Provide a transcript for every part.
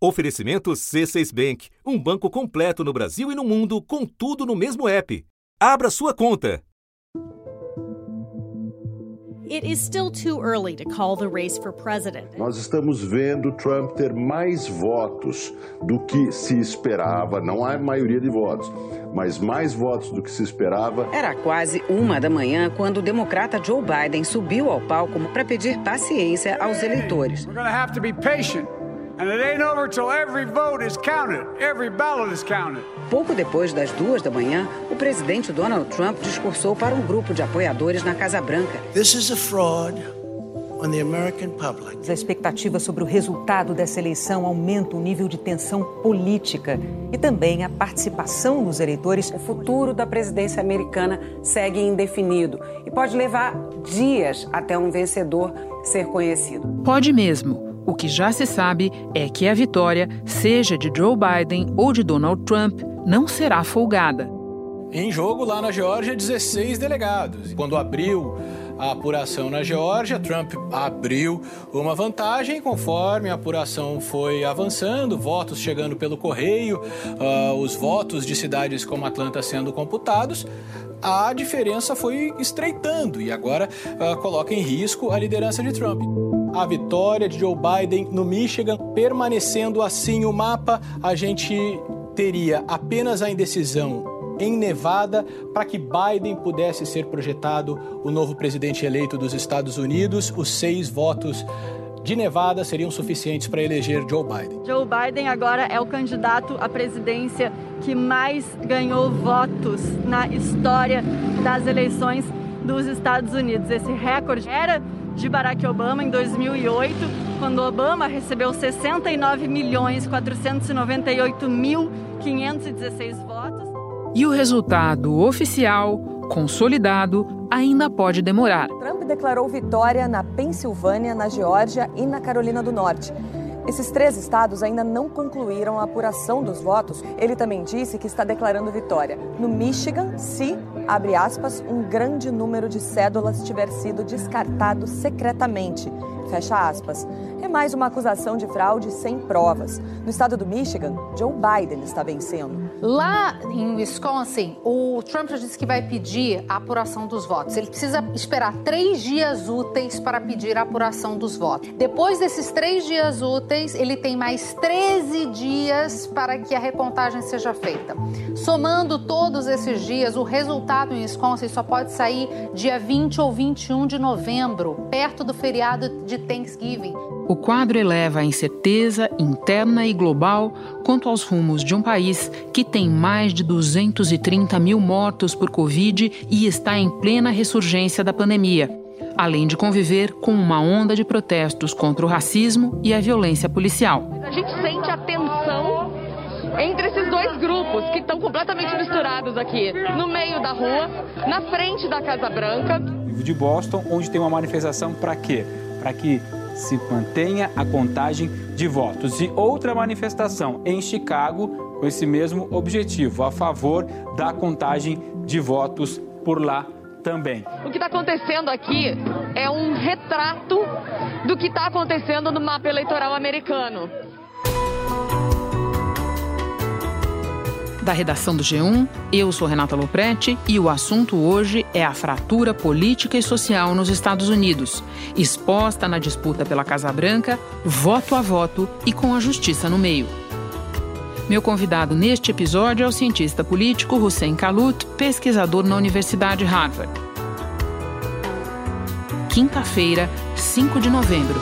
Oferecimento C6 Bank, um banco completo no Brasil e no mundo, com tudo no mesmo app. Abra sua conta. It is still too early to call the race for president. Nós estamos vendo Trump ter mais votos do que se esperava. Não há maioria de votos, mas mais votos do que se esperava. Era quase uma da manhã quando o democrata Joe Biden subiu ao palco para pedir paciência aos eleitores. We're going to have to be patient. And it ain't over till every vote is counted, every ballot is counted. Pouco depois das duas da manhã, o presidente Donald Trump discursou para um grupo de apoiadores na Casa Branca. This is a fraud on the American public. A expectativa sobre o resultado dessa eleição aumenta o nível de tensão política e também a participação dos eleitores. O futuro da presidência americana segue indefinido e pode levar dias até um vencedor ser conhecido. Pode mesmo. O que já se sabe é que a vitória, seja de Joe Biden ou de Donald Trump, não será folgada. Em jogo lá na Geórgia, 16 delegados. Quando abriu a apuração na Geórgia, Trump abriu uma vantagem conforme a apuração foi avançando, votos chegando pelo correio, uh, os votos de cidades como Atlanta sendo computados. A diferença foi estreitando e agora uh, coloca em risco a liderança de Trump a vitória de Joe Biden no Michigan. Permanecendo assim o mapa, a gente teria apenas a indecisão em Nevada para que Biden pudesse ser projetado o novo presidente eleito dos Estados Unidos. Os seis votos de Nevada seriam suficientes para eleger Joe Biden. Joe Biden agora é o candidato à presidência que mais ganhou votos na história das eleições dos Estados Unidos. Esse recorde era de Barack Obama em 2008, quando Obama recebeu 69 milhões 498 mil 516 votos. E o resultado oficial, consolidado, ainda pode demorar. Trump declarou vitória na Pensilvânia, na Geórgia e na Carolina do Norte. Esses três estados ainda não concluíram a apuração dos votos. Ele também disse que está declarando vitória no Michigan se, abre aspas, um grande número de cédulas tiver sido descartado secretamente. Fecha aspas. É mais uma acusação de fraude sem provas. No estado do Michigan, Joe Biden está vencendo. Lá em Wisconsin, o Trump já disse que vai pedir a apuração dos votos. Ele precisa esperar três dias úteis para pedir a apuração dos votos. Depois desses três dias úteis, ele tem mais 13 dias para que a recontagem seja feita. Somando todos esses dias, o resultado em Wisconsin só pode sair dia 20 ou 21 de novembro, perto do feriado de Thanksgiving. O quadro eleva a incerteza interna e global quanto aos rumos de um país que tem mais de 230 mil mortos por Covid e está em plena ressurgência da pandemia, além de conviver com uma onda de protestos contra o racismo e a violência policial. A gente sente a tensão entre esses dois grupos que estão completamente misturados aqui, no meio da rua, na frente da Casa Branca. De Boston, onde tem uma manifestação para quê? Para que se mantenha a contagem de votos. E outra manifestação em Chicago com esse mesmo objetivo, a favor da contagem de votos por lá também. O que está acontecendo aqui é um retrato do que está acontecendo no mapa eleitoral americano. Da redação do G1. Eu sou Renata Loprete e o assunto hoje é a fratura política e social nos Estados Unidos, exposta na disputa pela Casa Branca, voto a voto e com a justiça no meio. Meu convidado neste episódio é o cientista político Hussein Kalut, pesquisador na Universidade Harvard. Quinta-feira, 5 de novembro.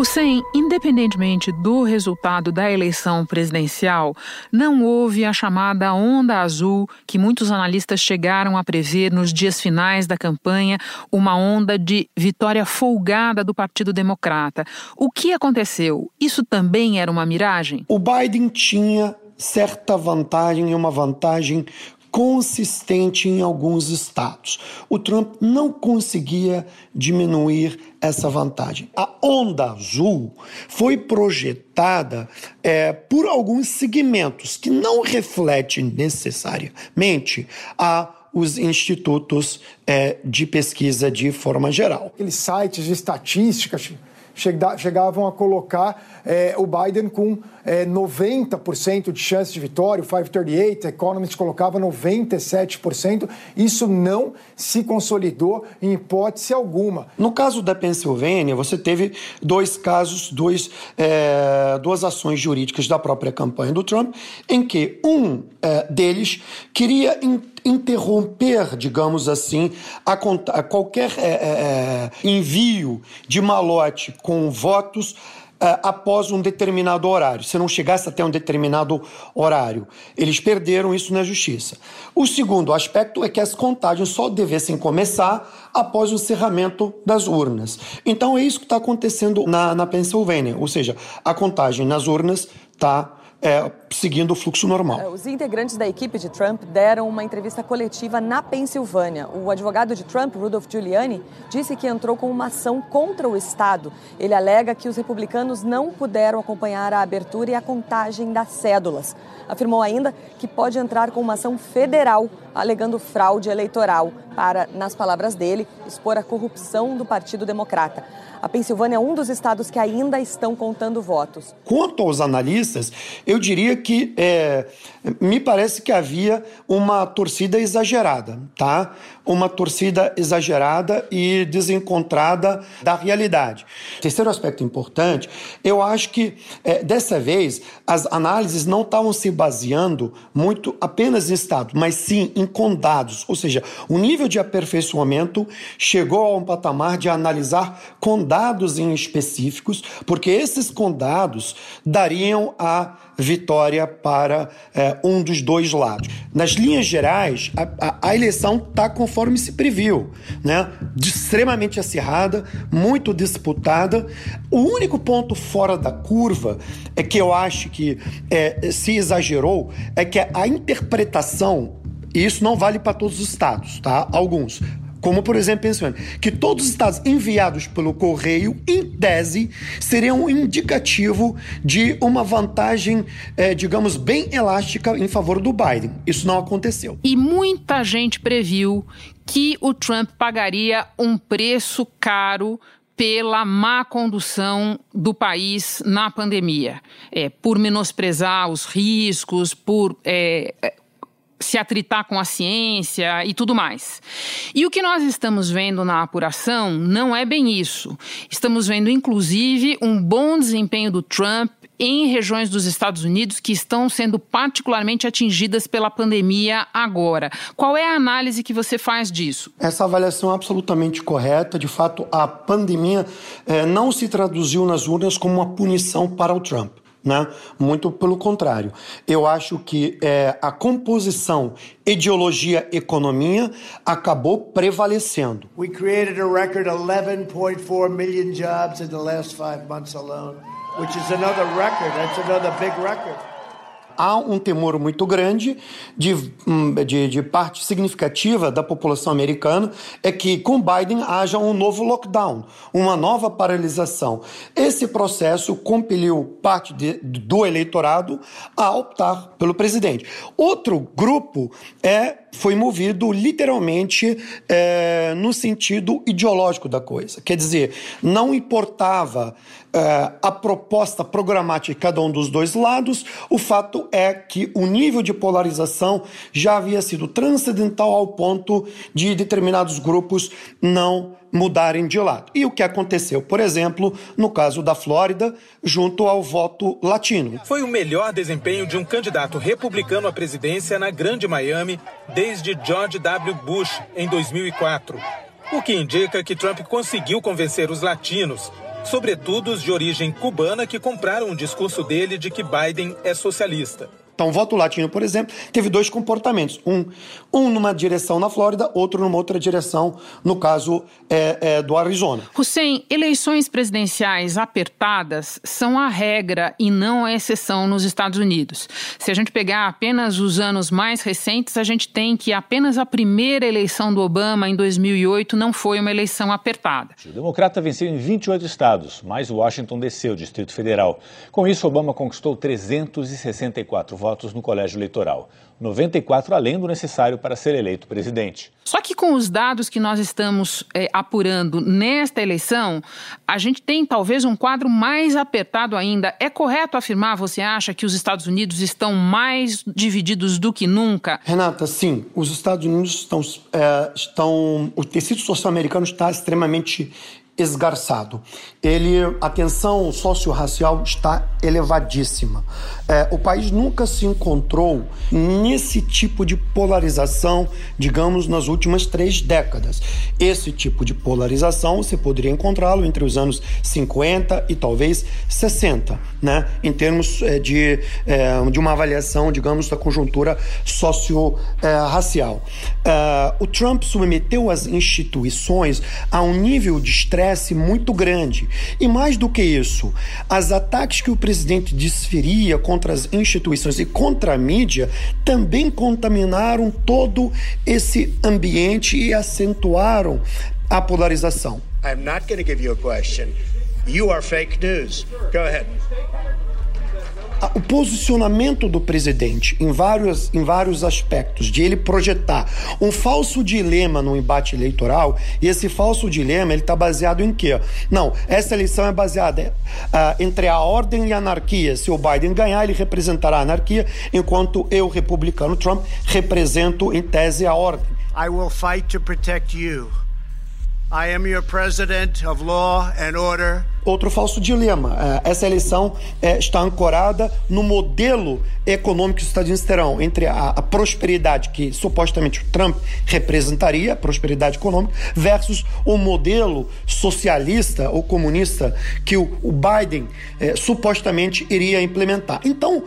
Hussein, independentemente do resultado da eleição presidencial, não houve a chamada onda azul que muitos analistas chegaram a prever nos dias finais da campanha, uma onda de vitória folgada do Partido Democrata. O que aconteceu? Isso também era uma miragem? O Biden tinha certa vantagem e uma vantagem consistente em alguns estados. O Trump não conseguia diminuir essa vantagem. A onda azul foi projetada é, por alguns segmentos que não refletem necessariamente a os institutos é, de pesquisa de forma geral. Aqueles sites de estatísticas chegavam a colocar é, o Biden com é, 90% de chance de vitória, o 538, Economist colocava 97%. Isso não se consolidou em hipótese alguma. No caso da Pensilvânia, você teve dois casos, dois, é, duas ações jurídicas da própria campanha do Trump, em que um deles queria interromper, digamos assim, a, a qualquer é, é, é, envio de malote com votos uh, após um determinado horário, se não chegasse até um determinado horário. Eles perderam isso na justiça. O segundo aspecto é que as contagens só devessem começar após o encerramento das urnas. Então é isso que está acontecendo na, na Pensilvânia, ou seja, a contagem nas urnas está é, seguindo o fluxo normal. É, os integrantes da equipe de Trump deram uma entrevista coletiva na Pensilvânia. O advogado de Trump, Rudolph Giuliani, disse que entrou com uma ação contra o Estado. Ele alega que os republicanos não puderam acompanhar a abertura e a contagem das cédulas. Afirmou ainda que pode entrar com uma ação federal alegando fraude eleitoral para, nas palavras dele, expor a corrupção do Partido Democrata. A Pensilvânia é um dos estados que ainda estão contando votos. Quanto aos analistas, eu diria que é, me parece que havia uma torcida exagerada, tá? Uma torcida exagerada e desencontrada da realidade. Terceiro aspecto importante, eu acho que é, dessa vez as análises não estavam se baseando muito apenas em estados, mas sim em condados, ou seja, o nível de aperfeiçoamento chegou a um patamar de analisar condados em específicos, porque esses condados dariam a vitória para é, um dos dois lados. Nas linhas gerais, a, a, a eleição está conforme se previu, né? Extremamente acirrada, muito disputada. O único ponto fora da curva é que eu acho que é, se exagerou é que a interpretação e isso não vale para todos os estados, tá? Alguns. Como, por exemplo, Pensilvânia, que todos os estados enviados pelo correio, em tese, seriam um indicativo de uma vantagem, é, digamos, bem elástica em favor do Biden. Isso não aconteceu. E muita gente previu que o Trump pagaria um preço caro pela má condução do país na pandemia, é, por menosprezar os riscos, por é, se atritar com a ciência e tudo mais. E o que nós estamos vendo na apuração não é bem isso. Estamos vendo, inclusive, um bom desempenho do Trump em regiões dos Estados Unidos que estão sendo particularmente atingidas pela pandemia agora. Qual é a análise que você faz disso? Essa avaliação é absolutamente correta. De fato, a pandemia eh, não se traduziu nas urnas como uma punição para o Trump. Né? Muito pelo contrário. Eu acho que é, a composição ideologia economia acabou prevalecendo. We created a record 11.4 million jobs in the last five months alone, which is another record. That's another big record há um temor muito grande de, hum, de, de, parte significativa da população americana é que com Biden haja um novo lockdown, uma nova paralisação. Esse processo compeliu parte de, do eleitorado a optar pelo presidente. Outro grupo é foi movido literalmente é, no sentido ideológico da coisa. Quer dizer, não importava é, a proposta programática de cada um dos dois lados, o fato é que o nível de polarização já havia sido transcendental ao ponto de determinados grupos não mudarem de lado. E o que aconteceu, por exemplo, no caso da Flórida, junto ao voto latino. Foi o melhor desempenho de um candidato republicano à presidência na Grande Miami desde George W. Bush em 2004. O que indica que Trump conseguiu convencer os latinos, sobretudo os de origem cubana, que compraram o discurso dele de que Biden é socialista. Então, o voto latino, por exemplo, teve dois comportamentos. Um, um numa direção na Flórida, outro numa outra direção, no caso é, é, do Arizona. Hussein, eleições presidenciais apertadas são a regra e não a exceção nos Estados Unidos. Se a gente pegar apenas os anos mais recentes, a gente tem que apenas a primeira eleição do Obama, em 2008, não foi uma eleição apertada. O democrata venceu em 28 estados, mais Washington desceu, Distrito Federal. Com isso, Obama conquistou 364 votos votos no colégio eleitoral. 94 além do necessário para ser eleito presidente. Só que com os dados que nós estamos é, apurando nesta eleição, a gente tem talvez um quadro mais apertado ainda. É correto afirmar, você acha, que os Estados Unidos estão mais divididos do que nunca? Renata, sim. Os Estados Unidos estão. É, estão o tecido social americano está extremamente esgarçado. Ele, a tensão socio-racial está elevadíssima. É, o país nunca se encontrou nesse tipo de polarização, digamos, nas últimas três décadas. Esse tipo de polarização você poderia encontrá-lo entre os anos 50 e talvez 60, né? em termos é, de, é, de uma avaliação, digamos, da conjuntura socio-racial. É, o Trump submeteu as instituições a um nível de estresse muito grande. E mais do que isso, as ataques que o presidente desferia contra as instituições e contra a mídia também contaminaram todo esse ambiente e acentuaram a polarização. I'm not going to give you a question. You are fake news. Go ahead o posicionamento do presidente em vários, em vários aspectos, de ele projetar um falso dilema no embate eleitoral, e esse falso dilema ele está baseado em quê? Não, essa eleição é baseada uh, entre a ordem e a anarquia. Se o Biden ganhar, ele representará a anarquia, enquanto eu, republicano Trump, represento em tese a ordem. I will fight to protect you. I am your president of law and order. Outro falso dilema. É, essa eleição é, está ancorada no modelo econômico que os Estados Unidos terão entre a, prosperidade que supostamente o Trump representaria, a prosperidade econômica, versus o modelo socialista ou comunista que o, Biden é, supostamente iria implementar. Então,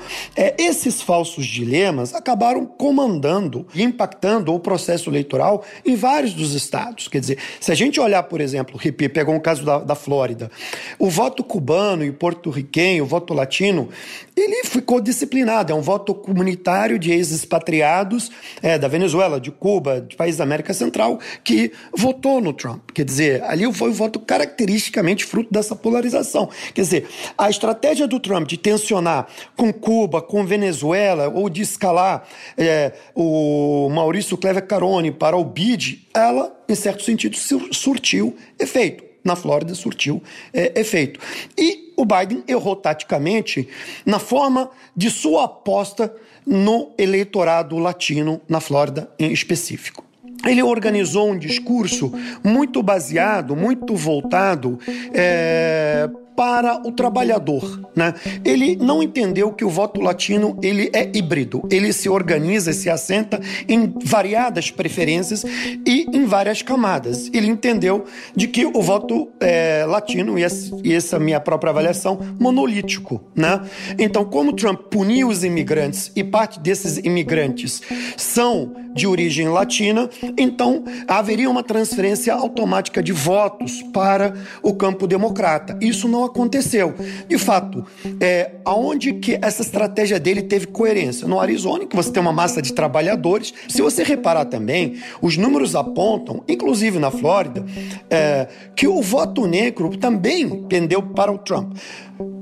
esses falsos dilemas acabaram comandando e impactando o processo eleitoral em vários dos estados. Quer dizer, se a gente olhar, por exemplo, o pegou um caso da, da Flórida. O voto cubano e porto-riquenho, o voto latino, ele ficou disciplinado. É um voto comunitário de ex-expatriados é, da Venezuela, de Cuba, de países da América Central, que votou no Trump. Quer dizer, ali foi um voto caracteristicamente fruto dessa polarização. Quer dizer, a estratégia do Trump de tensionar com Cuba, com Venezuela, ou de escalar é, o Maurício Clever Carone para o BID, ela, em certo sentido, surtiu efeito na Flórida surtiu é, efeito. E o Biden errou taticamente na forma de sua aposta no eleitorado latino na Flórida em específico. Ele organizou um discurso muito baseado, muito voltado é, para o trabalhador, né? Ele não entendeu que o voto latino ele é híbrido, ele se organiza, se assenta em variadas preferências e em várias camadas. Ele entendeu de que o voto é, latino e e essa minha própria avaliação monolítico, né? Então, como Trump puniu os imigrantes e parte desses imigrantes são de origem latina, então haveria uma transferência automática de votos para o campo democrata. Isso não aconteceu. De fato, é, aonde que essa estratégia dele teve coerência? No Arizona, que você tem uma massa de trabalhadores. Se você reparar também, os números apontam, inclusive na Flórida, é, que o voto negro também pendeu para o Trump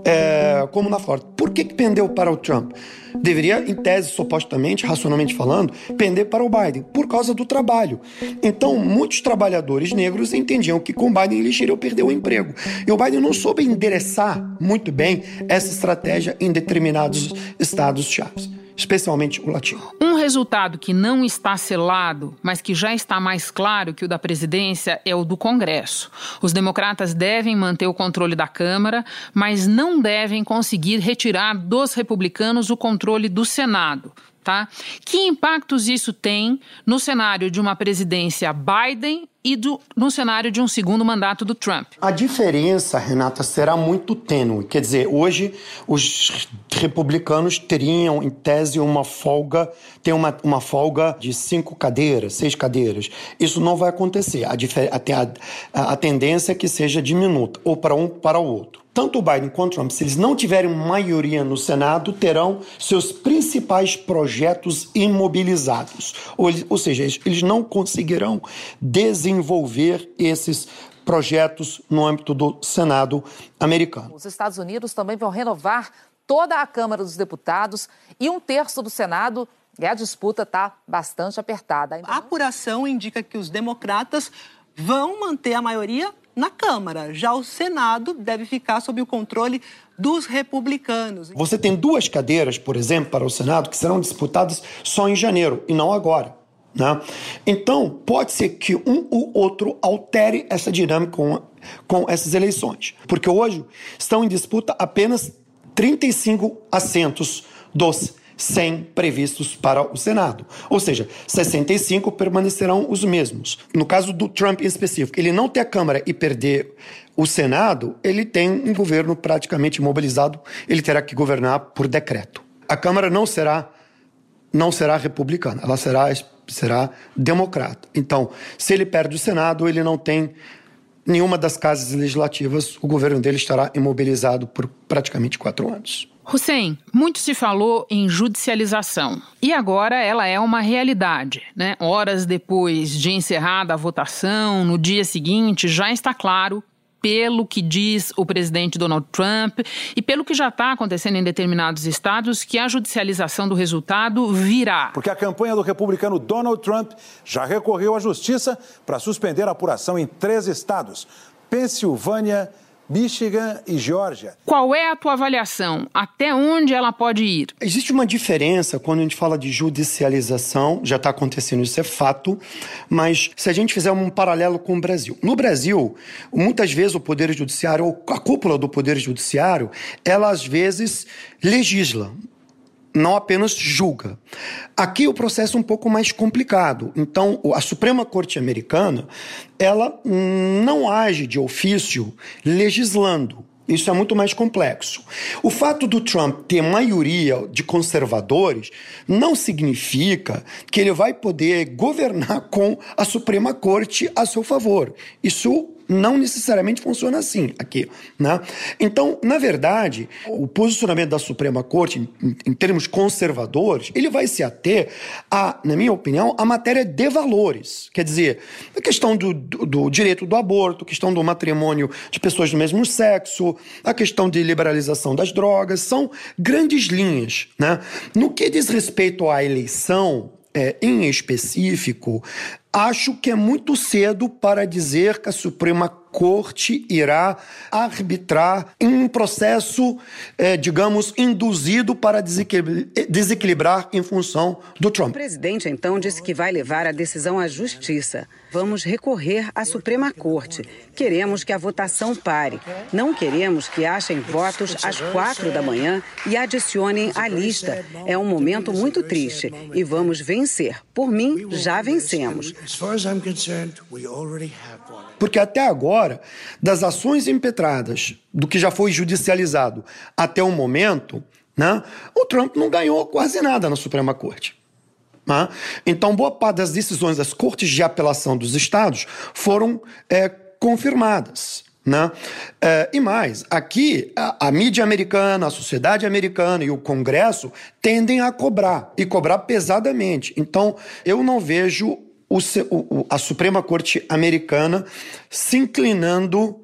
é, como na Flórida. Por que, que pendeu para o Trump? Deveria, em tese, supostamente, racionalmente falando, pender para o Biden, por causa do trabalho. Então, muitos trabalhadores negros entendiam que com o Biden eles iriam perder o emprego. E o Biden não soube endereçar muito bem essa estratégia em determinados estados-chave especialmente o latino. Um resultado que não está selado, mas que já está mais claro que o da presidência é o do Congresso. Os democratas devem manter o controle da Câmara, mas não devem conseguir retirar dos republicanos o controle do Senado. Tá? Que impactos isso tem no cenário de uma presidência Biden e do, no cenário de um segundo mandato do Trump. A diferença, Renata, será muito tênue. Quer dizer, hoje os republicanos teriam, em tese, uma folga, tem uma, uma folga de cinco cadeiras, seis cadeiras. Isso não vai acontecer. A, a, a, tendência é que seja diminuta, ou para um para o outro. Tanto o Biden quanto o Trump, se eles não tiverem maioria no Senado, terão seus principais projetos imobilizados. Ou, ou seja, eles, eles não conseguirão desenvolver esses projetos no âmbito do Senado americano. Os Estados Unidos também vão renovar toda a Câmara dos Deputados e um terço do Senado e a disputa está bastante apertada. A apuração indica que os democratas vão manter a maioria na Câmara. Já o Senado deve ficar sob o controle dos republicanos. Você tem duas cadeiras, por exemplo, para o Senado que serão disputadas só em janeiro e não agora. Né? Então, pode ser que um ou outro altere essa dinâmica com, com essas eleições. Porque hoje estão em disputa apenas 35 assentos dos 100 previstos para o Senado. Ou seja, 65 permanecerão os mesmos. No caso do Trump em específico, ele não ter a Câmara e perder o Senado, ele tem um governo praticamente imobilizado, ele terá que governar por decreto. A Câmara não será não será republicana, ela será será democrata. Então, se ele perde o Senado, ele não tem nenhuma das casas legislativas, o governo dele estará imobilizado por praticamente quatro anos. Hussein, muito se falou em judicialização e agora ela é uma realidade. Né? Horas depois de encerrada a votação, no dia seguinte, já está claro pelo que diz o presidente Donald Trump e pelo que já está acontecendo em determinados estados, que a judicialização do resultado virá. Porque a campanha do republicano Donald Trump já recorreu à justiça para suspender a apuração em três estados: Pensilvânia, Michigan e Geórgia. Qual é a tua avaliação? Até onde ela pode ir? Existe uma diferença quando a gente fala de judicialização, já está acontecendo, isso é fato, mas se a gente fizer um paralelo com o Brasil. No Brasil, muitas vezes o Poder Judiciário, ou a cúpula do Poder Judiciário, ela às vezes legisla não apenas julga. Aqui o processo é um pouco mais complicado. Então, a Suprema Corte Americana, ela não age de ofício legislando. Isso é muito mais complexo. O fato do Trump ter maioria de conservadores não significa que ele vai poder governar com a Suprema Corte a seu favor. Isso não necessariamente funciona assim aqui. Né? Então, na verdade, o posicionamento da Suprema Corte, em, em termos conservadores, ele vai se ater a, na minha opinião, a matéria de valores. Quer dizer, a questão do, do, do direito do aborto, a questão do matrimônio de pessoas do mesmo sexo, a questão de liberalização das drogas, são grandes linhas. Né? No que diz respeito à eleição, é, em específico, acho que é muito cedo para dizer que a Suprema Corte irá arbitrar em um processo, é, digamos, induzido para desequilibrar em função do Trump. O presidente, então, disse que vai levar a decisão à justiça. Vamos recorrer à Suprema Corte. Queremos que a votação pare. Não queremos que achem votos às quatro da manhã e adicionem à lista. É um momento muito triste e vamos vencer. Por mim, já vencemos. Porque até agora, das ações impetradas, do que já foi judicializado até o momento, né, o Trump não ganhou quase nada na Suprema Corte. Né? Então, boa parte das decisões das cortes de apelação dos estados foram é, confirmadas. Né? É, e mais, aqui a, a, mídia americana, a sociedade americana e o Congresso tendem a cobrar e cobrar pesadamente. Então, eu não vejo o, o, a Suprema Corte americana se inclinando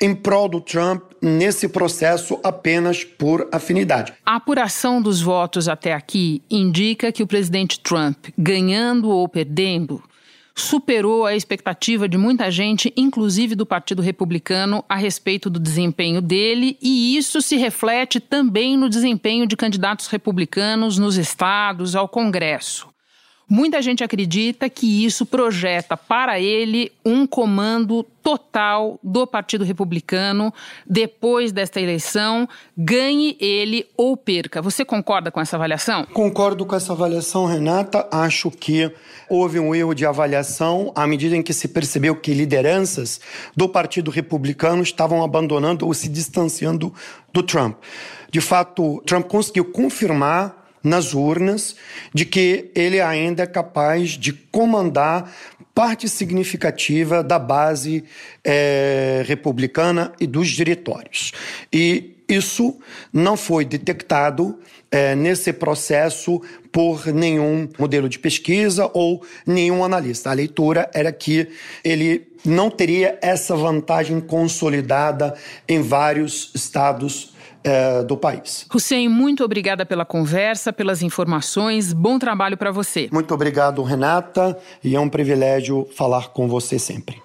em prol do Trump nesse processo apenas por afinidade. A apuração dos votos até aqui indica que o presidente Trump, ganhando ou perdendo, superou a expectativa de muita gente, inclusive do Partido Republicano, a respeito do desempenho dele, e isso se reflete também no desempenho de candidatos republicanos nos estados, ao Congresso. Muita gente acredita que isso projeta para ele um comando total do Partido Republicano depois desta eleição, ganhe ele ou perca. Você concorda com essa avaliação? Concordo com essa avaliação, Renata. Acho que houve um erro de avaliação à medida em que se percebeu que lideranças do Partido Republicano estavam abandonando ou se distanciando do Trump. De fato, Trump conseguiu confirmar nas urnas de que ele ainda é capaz de comandar parte significativa da base é, republicana e dos diretórios. E isso não foi detectado é, nesse processo por nenhum modelo de pesquisa ou nenhum analista. A leitura era que ele não teria essa vantagem consolidada em vários estados é, do país. Hussein, muito obrigada pela conversa, pelas informações. Bom trabalho para você. Muito obrigado, Renata, e é um privilégio falar com você sempre.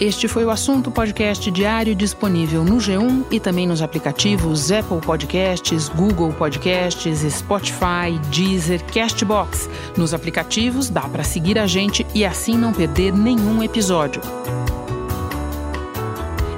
Este foi o assunto podcast diário disponível no G1 e também nos aplicativos Apple Podcasts, Google Podcasts, Spotify, Deezer, Castbox. Nos aplicativos dá para seguir a gente e assim não perder nenhum episódio.